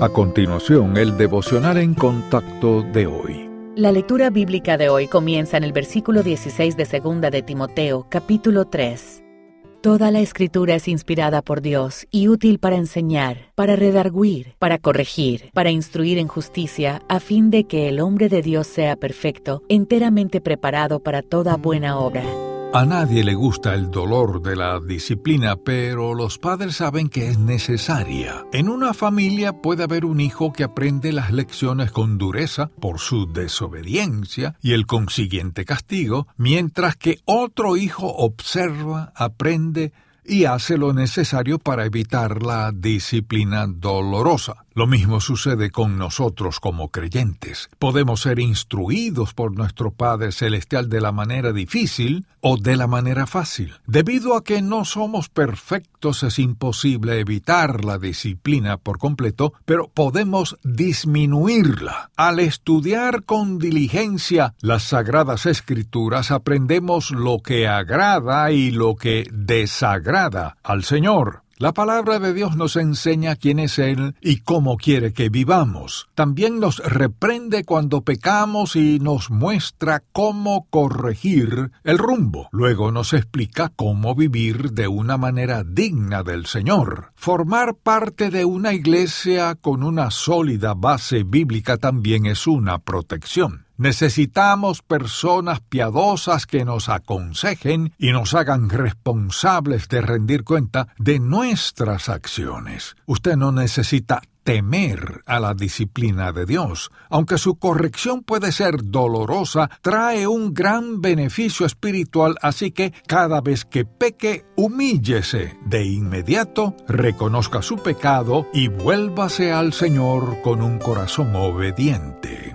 A continuación, el devocional en contacto de hoy. La lectura bíblica de hoy comienza en el versículo 16 de Segunda de Timoteo, capítulo 3. Toda la escritura es inspirada por Dios y útil para enseñar, para redarguir, para corregir, para instruir en justicia, a fin de que el hombre de Dios sea perfecto, enteramente preparado para toda buena obra. A nadie le gusta el dolor de la disciplina, pero los padres saben que es necesaria. En una familia puede haber un hijo que aprende las lecciones con dureza por su desobediencia y el consiguiente castigo, mientras que otro hijo observa, aprende y hace lo necesario para evitar la disciplina dolorosa. Lo mismo sucede con nosotros como creyentes. Podemos ser instruidos por nuestro Padre Celestial de la manera difícil o de la manera fácil. Debido a que no somos perfectos es imposible evitar la disciplina por completo, pero podemos disminuirla. Al estudiar con diligencia las sagradas escrituras aprendemos lo que agrada y lo que desagrada al Señor. La palabra de Dios nos enseña quién es Él y cómo quiere que vivamos. También nos reprende cuando pecamos y nos muestra cómo corregir el rumbo. Luego nos explica cómo vivir de una manera digna del Señor. Formar parte de una iglesia con una sólida base bíblica también es una protección. Necesitamos personas piadosas que nos aconsejen y nos hagan responsables de rendir cuenta de nuestras acciones. Usted no necesita temer a la disciplina de Dios. Aunque su corrección puede ser dolorosa, trae un gran beneficio espiritual, así que cada vez que peque, humíllese de inmediato, reconozca su pecado y vuélvase al Señor con un corazón obediente.